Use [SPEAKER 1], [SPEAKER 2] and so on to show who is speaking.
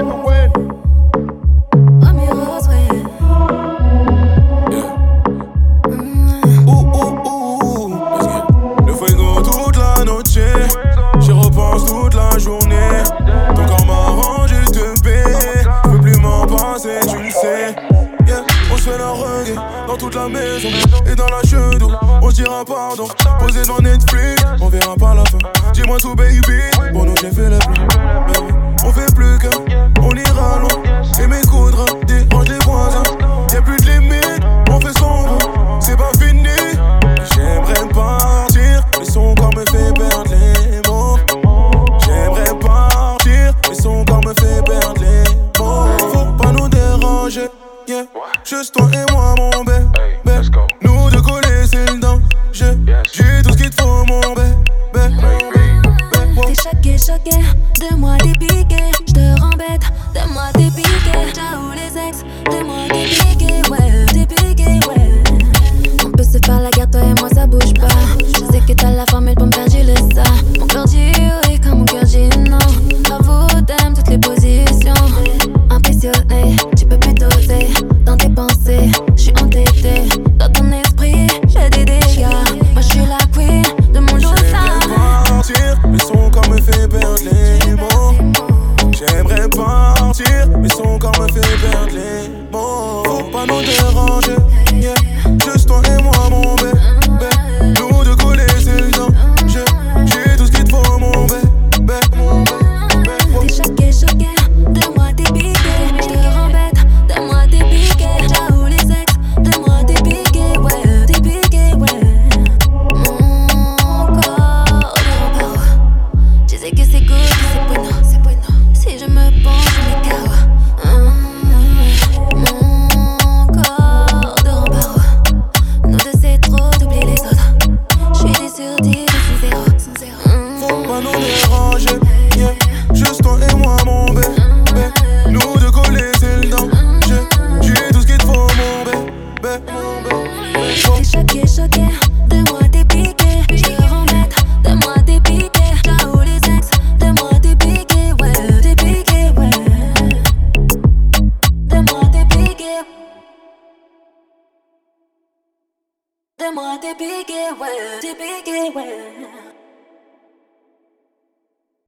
[SPEAKER 1] Le frigo toute la nuit, j'y repense toute la journée. Ton corps m'arrange, il te paie. veux plus m'en passer, tu le sais. On se fait la regret dans toute la maison et dans la chaude. On se dira pardon, posé dans Netflix. On verra pas la fin. Dis-moi tout, baby. Bon, non, j'ai fait la. Juste toi et moi, mon bébé. Nous deux collés, c'est le danger. J'ai tout ce qu'il te faut, mon bébé.
[SPEAKER 2] T'es choqué, choqué, de moi t'es piqué. J'te rembête, de moi t'es
[SPEAKER 1] son corps me fait perdre les mots. Faut pas nous déranger. Juste toi et moi, mon bébé. Nous deux collés, c'est le. J'ai tout ce qu'il te faut, mon bébé.
[SPEAKER 2] T'es choqué, choqué, de moi t'es piqué. J'te rembête, de moi t'es piqué. Ciao les ex, de moi t'es piqué, ouais, t'es piqué, ouais. Mon corps de repos. Tu sais que c'est good, c'est bueno, choqué, choqué de moi t'es piqué. Je remets de moi t'es piqué. Ciao les ex, de moi t'es piqué. Ouais, t'es piquets. ouais. De moi t'es piqué. De moi
[SPEAKER 1] t'es piqué, ouais. T'es piqué, ouais.